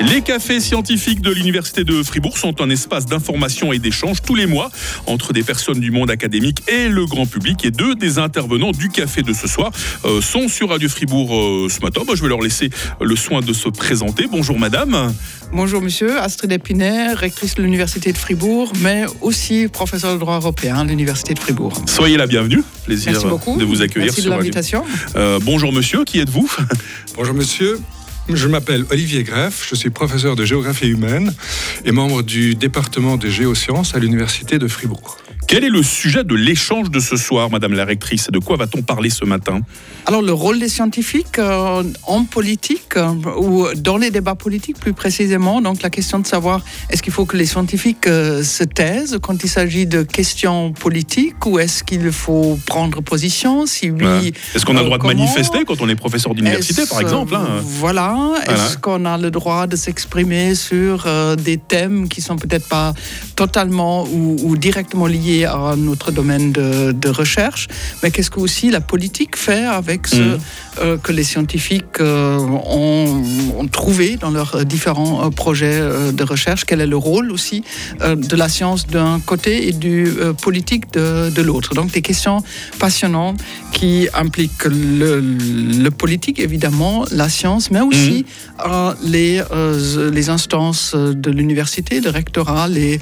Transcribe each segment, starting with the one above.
Les cafés scientifiques de l'Université de Fribourg sont un espace d'information et d'échange tous les mois entre des personnes du monde académique et le grand public. Et deux des intervenants du café de ce soir euh, sont sur Radio Fribourg euh, ce matin. Bah, je vais leur laisser le soin de se présenter. Bonjour madame. Bonjour monsieur, Astrid Épinaire, rectrice de l'Université de Fribourg, mais aussi professeur de droit européen à l'Université de Fribourg. Soyez la bienvenue. Plaisir Merci beaucoup. de vous accueillir Merci de sur l'invitation. Euh, bonjour monsieur, qui êtes-vous? Bonjour monsieur, je m'appelle Olivier Greff, je suis professeur de géographie humaine et membre du département des géosciences à l'université de Fribourg. Quel est le sujet de l'échange de ce soir, madame la rectrice? De quoi va-t-on parler ce matin? Alors le rôle des scientifiques euh, en politique euh, ou dans les débats politiques plus précisément, donc la question de savoir est-ce qu'il faut que les scientifiques euh, se taisent quand il s'agit de questions politiques ou est-ce qu'il faut prendre position Si oui, Ouais. Est-ce qu'on a le droit de manifester quand on est professeur d'université, par exemple hein? Voilà. Voilà. Est-ce qu'on a le droit de s'exprimer sur des thèmes qui sont peut-être pas totalement ou, ou directement liés à notre domaine de, de recherche, mais qu'est-ce que aussi la politique fait avec ce Mhm. euh, que les scientifiques euh, ont, ont trouvé dans leurs euh, différents projets de recherche? Quel est le rôle aussi de la science d'un côté et du politique de, de l'autre? Donc des questions passionnantes qui impliquent le, le politique évidemment, la science, mais aussi euh, les, les instances de l'université, le rectorat, les,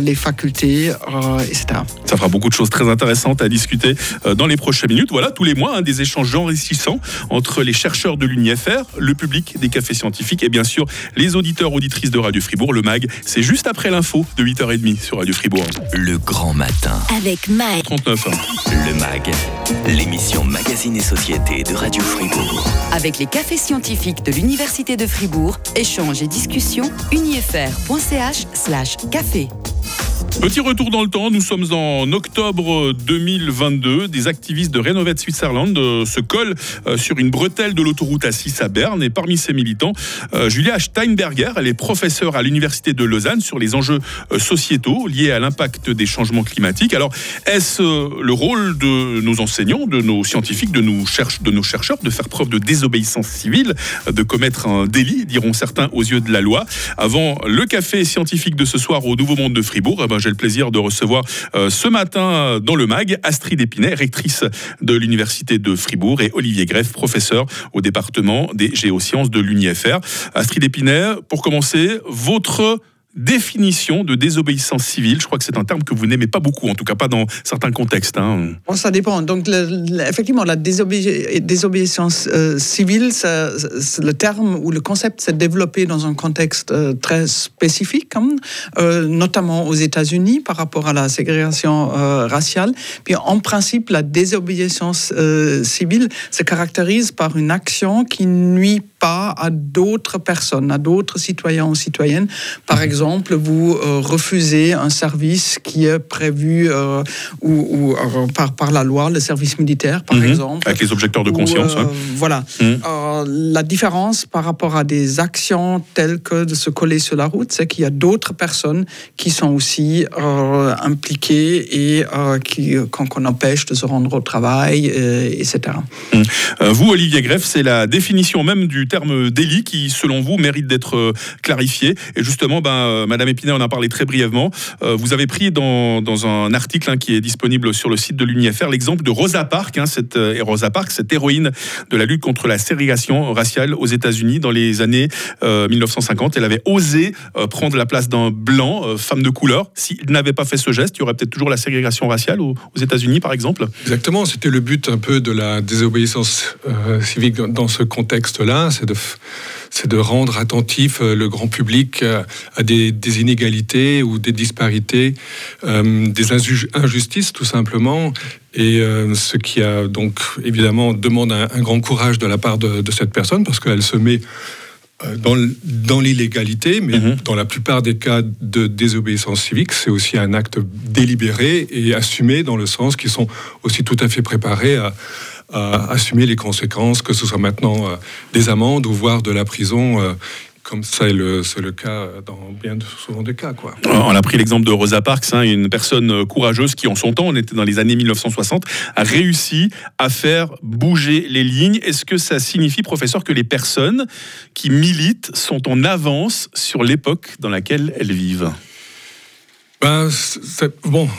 les facultés, etc. Ça fera beaucoup de choses très intéressantes à discuter euh, dans les prochaines minutes. Voilà, tous les mois, hein, des échanges enrichissants entre les chercheurs de l'UNIFR, le public des cafés scientifiques et bien sûr les auditeurs, auditrices de Radio Fribourg. Le MAG, c'est juste après l'info de 8h30 sur Radio Fribourg. Le grand matin. Avec Mike. 39. Le MAG, l'émission Magazine et Société de Radio Fribourg. Avec les cafés scientifiques de l'Université de Fribourg, échanges et discussions, unifr.ch slash café. Petit retour dans le temps, nous sommes en octobre 2022. Des activistes de Renovate Switzerland euh, se collent euh, sur une bretelle de l'autoroute A6 à Berne. Et parmi ces militants, euh, Julia Steinberger, elle est professeure à l'Université de Lausanne sur les enjeux sociétaux liés à l'impact des changements climatiques. Alors, est-ce le rôle de nos enseignants, de nos scientifiques, de nos, de nos chercheurs de faire preuve de désobéissance civile, de commettre un délit, diront certains aux yeux de la loi? Avant le café scientifique de ce soir au Nouveau Monde de Fribourg, eh ben, j'ai le plaisir de recevoir euh, ce matin euh, dans le MAG Astrid Épinay, rectrice de l'Université de Fribourg, et Olivier Greff, professeur au département des géosciences de l'UNIFR. Astrid Épinay, pour commencer, votre définition de désobéissance civile, je crois que c'est un terme que vous n'aimez pas beaucoup, en tout cas pas dans certains contextes. hein. Bon, ça dépend. Donc, effectivement, la désobé- désobéissance euh, civile, ça- le terme ou le concept s'est développé dans un contexte euh, très spécifique, hein, euh, notamment aux États-Unis par rapport à la ségrégation raciale. Puis, en principe, la désobéissance civile se caractérise par une action qui nuit pas à d'autres personnes, à d'autres citoyens ou citoyennes. Par exemple, vous euh, refusez un service qui est prévu euh, ou, ou, euh, par, par la loi, le service militaire, par Mhm. exemple. Avec les objecteurs de conscience. Voilà. Mhm. La différence par rapport à des actions telles que de se coller sur la route, c'est qu'il y a d'autres personnes qui sont aussi impliquées et qui, qu'on, qu'on empêche de se rendre au travail, etc. Euh, vous, Olivier Greff, c'est la définition même du terme délit qui, selon vous, mérite d'être euh, clarifié. Et justement, ben, euh, Madame Épinay en a parlé très brièvement. Euh, vous avez pris dans, un article hein, qui est disponible sur le site de l'UNIFR l'exemple de Rosa Parks, hein, cette, et Rosa Parks, cette héroïne de la lutte contre la ségrégation raciale aux États-Unis dans les années euh, 1950. Elle avait osé prendre la place d'un blanc, femme de couleur. S'il n'avait pas fait ce geste, il y aurait peut-être toujours la ségrégation raciale aux, États-Unis, par exemple. Exactement, c'était le but un peu de la désobéissance civique dans ce contexte-là, c'est de, f- c'est de rendre attentif euh, le grand public euh, à des, des inégalités ou des disparités, euh, des inju- injustices tout simplement. Et euh, ce qui a donc évidemment demande un, un grand courage de la part de, de cette personne parce qu'elle se met dans, l'illégalité, mais Mhm. dans la plupart des cas de désobéissance civique, c'est aussi un acte délibéré et assumé dans le sens qu'ils sont aussi tout à fait préparés à assumer les conséquences, que ce soit maintenant euh, des amendes ou voire de la prison. euh, comme le, c'est le cas dans bien souvent des cas. Quoi. On a pris l'exemple de Rosa Parks, hein, une personne courageuse qui, en son temps, on était dans les années 1960, a réussi à faire bouger les lignes. Est-ce que ça signifie, professeur, que les personnes qui militent sont en avance sur l'époque dans laquelle elles vivent? Ben, bon,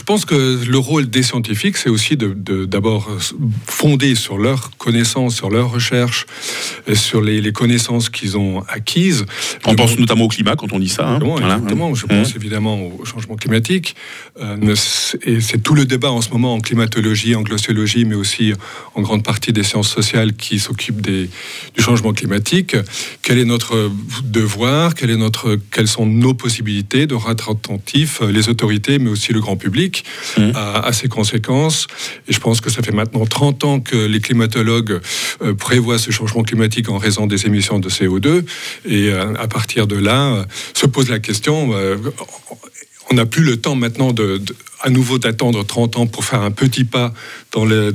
je pense que le rôle des scientifiques, c'est aussi d'abord de, fonder sur leurs connaissances, sur leurs recherches, sur les, connaissances qu'ils ont acquises. On pense notamment au climat quand on dit ça. Hein. Exactement, Je pense mmh. évidemment au changement climatique. Euh, et c'est tout le débat en ce moment en climatologie, en glossiologie, mais aussi en grande partie des sciences sociales qui s'occupent du changement climatique. Quel est notre devoir? Quel est notre, Quelles sont nos possibilités de rendre attentifs les autorités, mais aussi le grand public? À, ses conséquences. Et je pense que ça fait maintenant 30 ans que les climatologues euh, prévoient ce changement climatique en raison des émissions de CO2. Et euh, à partir de là, euh, se pose la question on n'a plus le temps maintenant à nouveau d'attendre 30 ans pour faire un petit pas dans, le,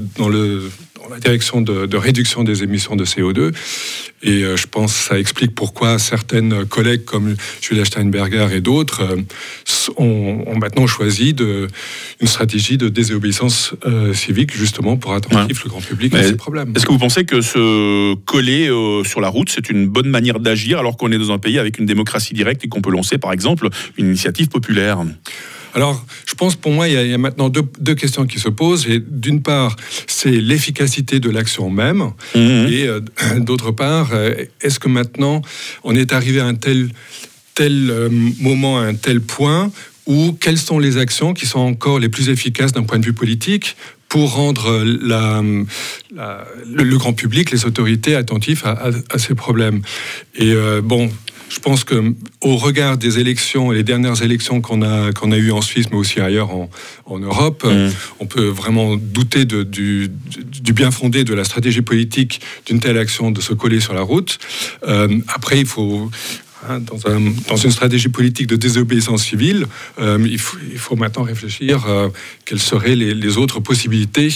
la direction de, de, réduction des émissions de CO2. Et euh, je pense que ça explique pourquoi certaines collègues comme Julia Steinberger et d'autres euh, ont, maintenant choisi de, une stratégie de désobéissance euh, civique justement pour attentif le grand public à ces problèmes. Est-ce que vous pensez que se coller sur la route, c'est une bonne manière d'agir alors qu'on est dans un pays avec une démocratie directe et qu'on peut lancer par exemple une initiative populaire? Alors, je pense pour moi, il y a, maintenant deux, questions qui se posent. Et d'une part, c'est l'efficacité de l'action même. Mhm. Et euh, d'autre part, euh, est-ce que maintenant, on est arrivé à un tel, tel euh, moment, à un tel point où quelles sont les actions qui sont encore les plus efficaces d'un point de vue politique pour rendre la, le, grand public, les autorités attentifs à, ces problèmes? Et bon, je pense que au regard des élections et les dernières élections qu'on a qu'on a eues en Suisse, mais aussi ailleurs en, en Europe, mm. on peut vraiment douter de, du, du, bien fondé de la stratégie politique d'une telle action de se coller sur la route. Euh, après, il faut Hein, dans, un, dans, une stratégie politique de désobéissance civile, euh, il, faut, il, faut, maintenant réfléchir euh, quelles seraient les, les, autres possibilités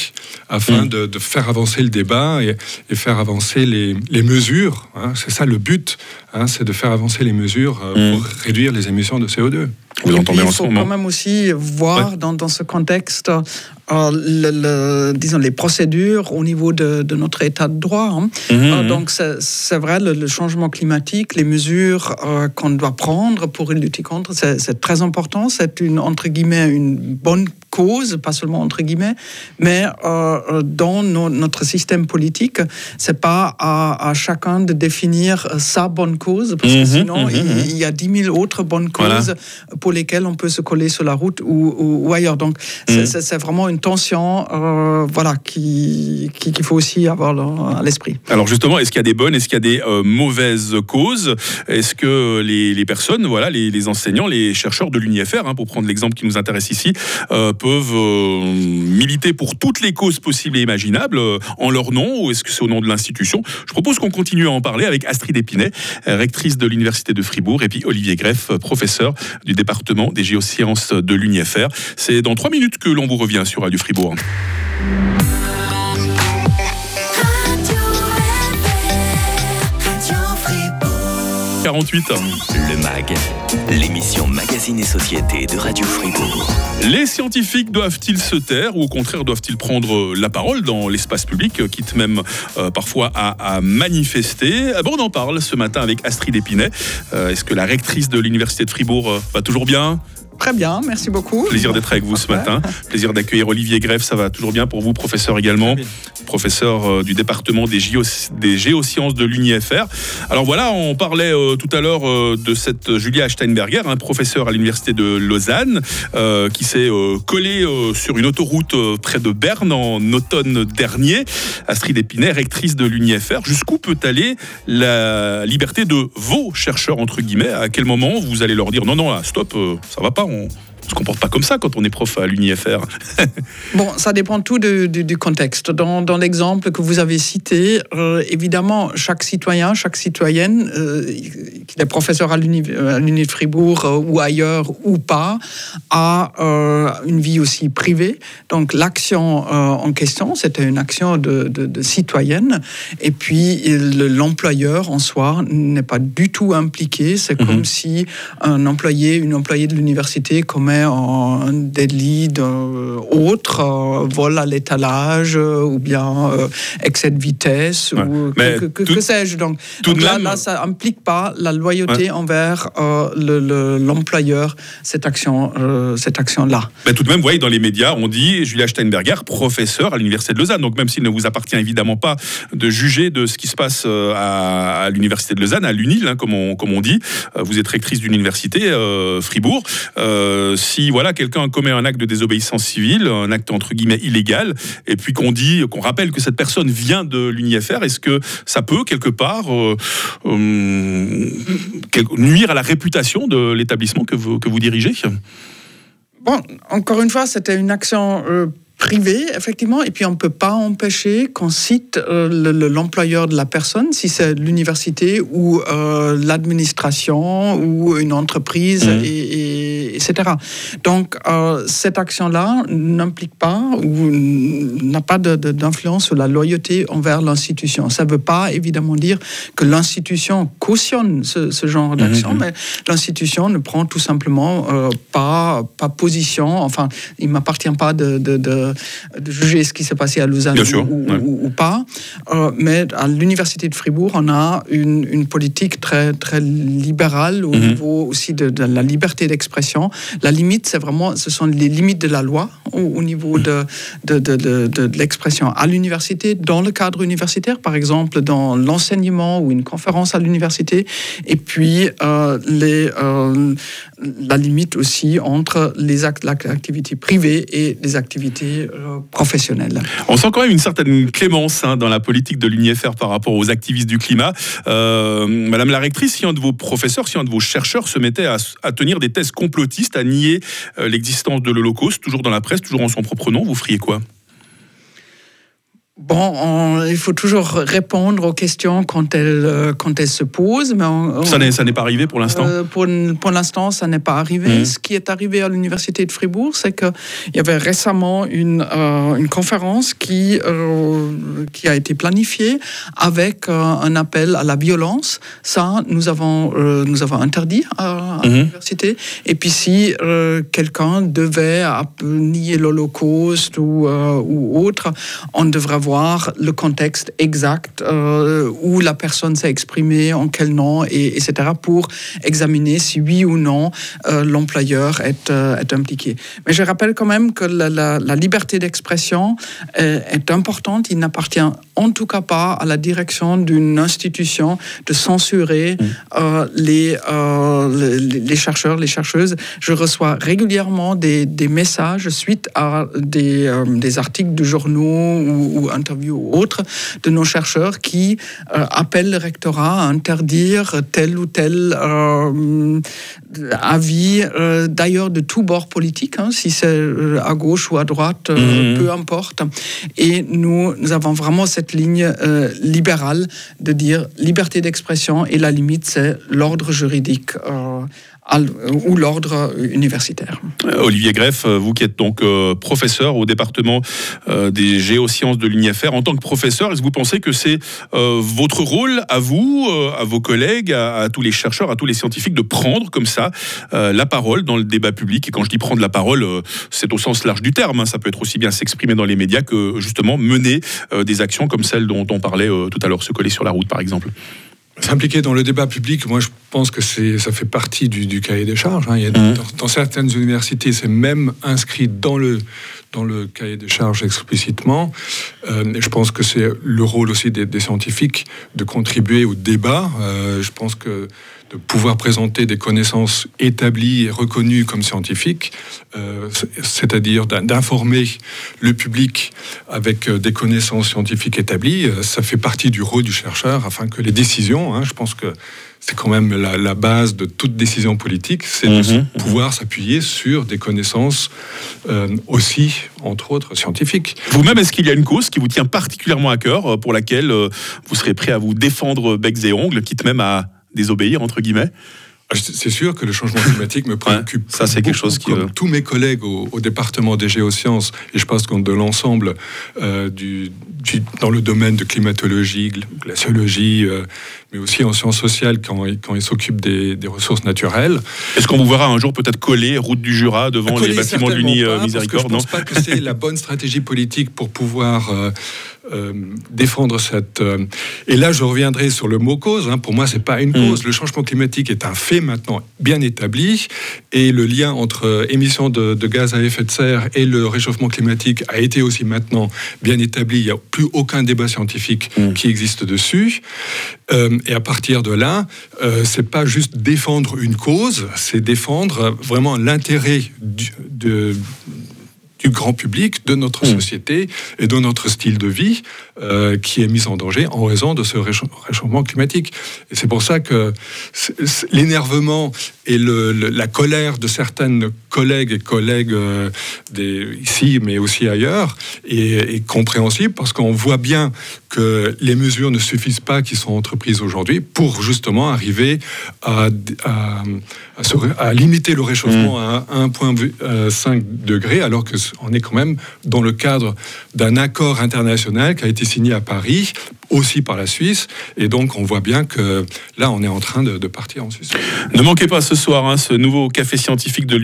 afin mm. de, de, faire avancer le débat et, et faire avancer les, les mesures. Hein. c'est ça le but, hein, c'est de faire avancer les mesures euh, mm. pour réduire les émissions de CO2. Vous entendez il faut quand même aussi voir dans, dans, ce contexte le, disons, les procédures au niveau de, notre état de droit. Hein. Mhm. donc, c'est vrai, le, changement climatique, les mesures euh, qu'on doit prendre pour lutter contre, c'est très important. C'est une, entre guillemets, une bonne cause, pas seulement entre guillemets, mais euh, dans notre système politique, c'est pas à, chacun de définir sa bonne cause, parce que mhm, sinon, mhm, il, y a dix mille autres bonnes causes pour lesquelles on peut se coller sur la route ou, ailleurs. Donc, c'est vraiment une tension euh, voilà, qu'il qui, faut aussi avoir à l'esprit. Alors justement, est-ce qu'il y a des bonnes, est-ce qu'il y a des euh, mauvaises causes? Est-ce que les, personnes, voilà, les, enseignants, les chercheurs de l'UNIFR, hein, pour prendre l'exemple qui nous intéresse ici, euh, peuvent militer pour toutes les causes possibles et imaginables en leur nom ou est-ce que c'est au nom de l'institution? Je propose qu'on continue à en parler avec Astrid Épinay, rectrice de l'Université de Fribourg, et puis Olivier Greff, professeur du département des géosciences de l'UNIFR. C'est dans trois minutes que l'on vous revient sur du Fribourg. 48. Le MAG, l'émission Magazine et Société de Radio Fribourg. Les scientifiques doivent-ils se taire ou au contraire doivent-ils prendre la parole dans l'espace public, quitte même euh, parfois à, manifester? Bon, On en parle ce matin avec Astrid Épinay. Euh, est-ce que la rectrice de l'Université de Fribourg euh, va toujours bien? Très bien, merci beaucoup. Plaisir d'être avec vous ce matin. Plaisir d'accueillir Olivier Greff, ça va toujours bien pour vous, professeur également, professeur euh, du département des, des géosciences de l'UNIFR. Alors voilà, on parlait euh, tout à l'heure euh, de cette Julia Steinberger, un professeur à l'université de Lausanne, qui s'est collé sur une autoroute près de Berne en automne dernier. Astrid Épinay, rectrice de l'UNIFR. Jusqu'où peut aller la liberté de vos chercheurs, entre guillemets? À quel moment vous allez leur dire non, non, stop, ça va pas on, se comporte pas comme ça quand on est prof à l'UNIFR. bon, ça dépend tout du contexte. Dans, dans l'exemple que vous avez cité, euh, évidemment, chaque citoyen, chaque citoyenne, euh, qu'il est professeur à l'Université de Fribourg euh, ou ailleurs ou pas, a une vie aussi privée. Donc l'action en question, c'était une action de, de, citoyenne. Et puis l'employeur en soi n'est pas du tout impliqué. C'est mhm. comme si un employé, une employée de l'université commet un délit autre, euh, vol à l'étalage euh, ou bien euh, excès de vitesse ou que, que, sais-je. Donc, donc là, là, ça n'implique pas la loyauté envers l'employeur, cette action, cette action-là. Mais tout de même, vous voyez, dans les médias, on dit Julia Steinberger, professeur à l'université de Lausanne. Donc même s'il ne vous appartient évidemment pas de juger de ce qui se passe à, l'université de Lausanne, à l'UNIL, hein, comme, on, comme on dit, vous êtes rectrice d'une université, Fribourg. Si voilà quelqu'un commet un acte de désobéissance civile, un acte entre guillemets illégal, et puis qu'on dit, qu'on rappelle que cette personne vient de l'UNIFR, est-ce que ça peut quelque part euh, euh, nuire à la réputation de l'établissement que vous, que vous dirigez? Bon, encore une fois, c'était une action euh, privé, effectivement, et puis on ne peut pas empêcher qu'on cite euh, l'employeur de la personne, si c'est l'université ou euh, l'administration ou une entreprise, mmh. et, etc. Donc, euh, cette action-là n'implique pas ou n'a pas d'influence sur la loyauté envers l'institution. Ça ne veut pas évidemment dire que l'institution cautionne ce, genre d'action, mmh, mmh. mais l'institution ne prend tout simplement pas, pas position, enfin, il ne m'appartient pas de de, juger ce qui s'est passé à Lausanne ou, pas. Euh, mais à l'université de Fribourg, on a une, politique très, très libérale au mhm. niveau aussi de, la liberté d'expression. La limite, c'est vraiment, ce sont les limites de la loi au, niveau de, l'expression à l'université, dans le cadre universitaire, par exemple, dans l'enseignement ou une conférence à l'université, et puis euh, les, euh, la limite aussi entre les activités privées et les activités euh, professionnelles. On sent quand même une certaine clémence hein, dans la politique de l'UNIFR par rapport aux activistes du climat. Madame la rectrice, si un de vos professeurs, si un de vos chercheurs se mettait à, tenir des thèses complotistes, à nier euh, l'existence de l'Holocauste, toujours dans la presse, toujours en son propre nom, vous feriez quoi? Bon, il faut toujours répondre aux questions quand elles, euh, quand elles se posent. Mais ça n'est pas arrivé pour l'instant euh, Pour, pour l'instant, ça n'est pas arrivé. Mmh. Ce qui est arrivé à l'Université de Fribourg, c'est qu'il y avait récemment une, euh, une conférence qui, qui a été planifiée avec un appel à la violence. Ça, nous avons, nous avons interdit à, mmh. l'Université. Et puis si quelqu'un devait nier l'Holocauste ou, ou autre, on devrait avoir le contexte exact euh, où la personne s'est exprimée, en quel nom, et, etc., pour examiner si oui ou non euh, l'employeur est, euh, est, impliqué. Mais je rappelle quand même que la, liberté d'expression est, importante. Il n'appartient en tout cas pas à la direction d'une institution de censurer mm. les, les, chercheurs, les chercheuses. Je reçois régulièrement des, des messages suite à des, des articles de journaux ou, ou interviews ou autres de nos chercheurs qui euh, appellent le rectorat à interdire tel ou tel euh, avis, euh, d'ailleurs de tous bords politiques, hein, si c'est à gauche ou à droite, mhm. peu importe. Et nous, nous avons vraiment cette ligne libérale de dire liberté d'expression et la limite, c'est l'ordre juridique ou l'ordre universitaire. Olivier Greff, vous qui êtes donc professeur au département des géosciences de l'UNIFR, en tant que professeur, est-ce que vous pensez que c'est votre rôle à vous, à vos collègues, à, tous les chercheurs, à tous les scientifiques de prendre comme ça la parole dans le débat public? Et quand je dis prendre la parole, c'est au sens large du terme. Hein. Ça peut être aussi bien s'exprimer dans les médias que justement mener des actions comme celles dont on parlait tout à l'heure, se coller sur la route par exemple. S'impliquer dans le débat public, moi je pense que ça fait partie du, cahier des charges. Hein. Il y a mmh. dans, certaines universités, c'est même inscrit dans le, dans le cahier des charges explicitement. Euh, je pense que c'est le rôle aussi des, scientifiques de contribuer au débat. Euh, je pense que de pouvoir présenter des connaissances établies et reconnues comme scientifiques, euh, c'est-à-dire d'informer le public avec des connaissances scientifiques établies, ça fait partie du rôle du chercheur afin que les décisions, hein, je pense que c'est quand même la, base de toute décision politique, c'est de mhm. pouvoir s'appuyer sur des connaissances euh, aussi, entre autres, scientifiques. Vous-même, est-ce qu'il y a une cause qui vous tient particulièrement à cœur, pour laquelle vous serez prêt à vous défendre becs et ongles, quitte même à désobéir, entre guillemets? Ah, c'est sûr que le changement climatique me préoccupe. ça, c'est quelque chose qui. Comme euh, tous mes collègues au, département des géosciences, et je pense qu'on de l'ensemble euh, du, dans le domaine de climatologie, glaciologie, euh, mais aussi en sciences sociales quand, quand ils s'occupent des, ressources naturelles. Est-ce qu'on vous verra un jour peut-être coller route du Jura devant les bâtiments de l'Uni Miséricorde Je ne pense pas que c'est la bonne stratégie politique pour pouvoir euh, défendre cette. Euh, et là, je reviendrai sur le mot cause. Hein. Pour moi, c'est pas une mm. cause. Le changement climatique est un fait maintenant bien établi, et le lien entre euh, émissions de, gaz à effet de serre et le réchauffement climatique a été aussi maintenant bien établi. Il n'y a plus aucun débat scientifique mm. qui existe dessus. Et à partir de là, c'est pas juste défendre une cause, c'est défendre vraiment l'intérêt de du grand public, de notre hmm. société et de notre style de vie euh, qui est mis en danger en raison de ce réchauffement climatique. Et c'est pour ça que l'énervement et le, la colère de certaines collègues et collègues euh, des, ici, mais aussi ailleurs, est, compréhensible parce qu'on voit bien que les mesures ne suffisent pas qui sont entreprises aujourd'hui pour justement arriver à, à, à, limiter le réchauffement hmm. à 1,5 degré, alors qu'on est quand même dans le cadre d'un accord international qui a été signé à Paris aussi par la Suisse. Et donc, on voit bien que là, on est en train de, partir en Suisse. Ne manquez pas ce soir hein, ce nouveau café scientifique de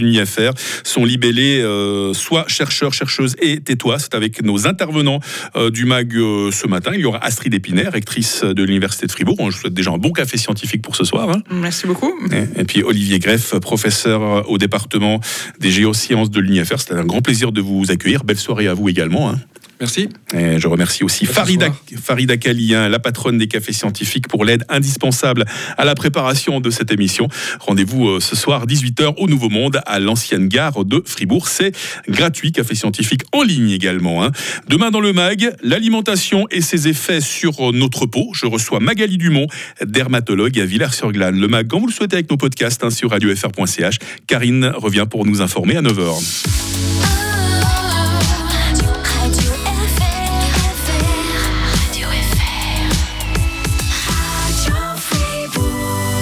Sont libellés euh, soit chercheurs, chercheuses et tais-toi. C'est avec nos intervenants euh, du MAG euh, ce matin. Il y aura Astrid Épinaire, rectrice de l'Université de Fribourg. Je vous souhaite déjà un bon café scientifique pour ce soir. Hein. Merci beaucoup. Et, puis Olivier Greff, professeur au département des géosciences de l'UNIFR. C'était un grand plaisir de vous accueillir. Belle soirée à vous également. Hein. Merci. Et je remercie aussi Farida, Farida Kalien, la patronne des cafés scientifiques, pour l'aide indispensable à la préparation de cette émission. Rendez-vous euh, ce soir, 18h, au Nouveau Monde, à l'ancienne gare de Fribourg. C'est gratuit, café scientifique en ligne également. Hein. Demain dans le MAG, l'alimentation et ses effets sur notre peau. Je reçois Magali Dumont, dermatologue à Villers-sur-Glane. Le MAG, quand vous le souhaitez, avec nos podcasts hein, sur radiofr.ch. Karine revient pour nous informer à 9h.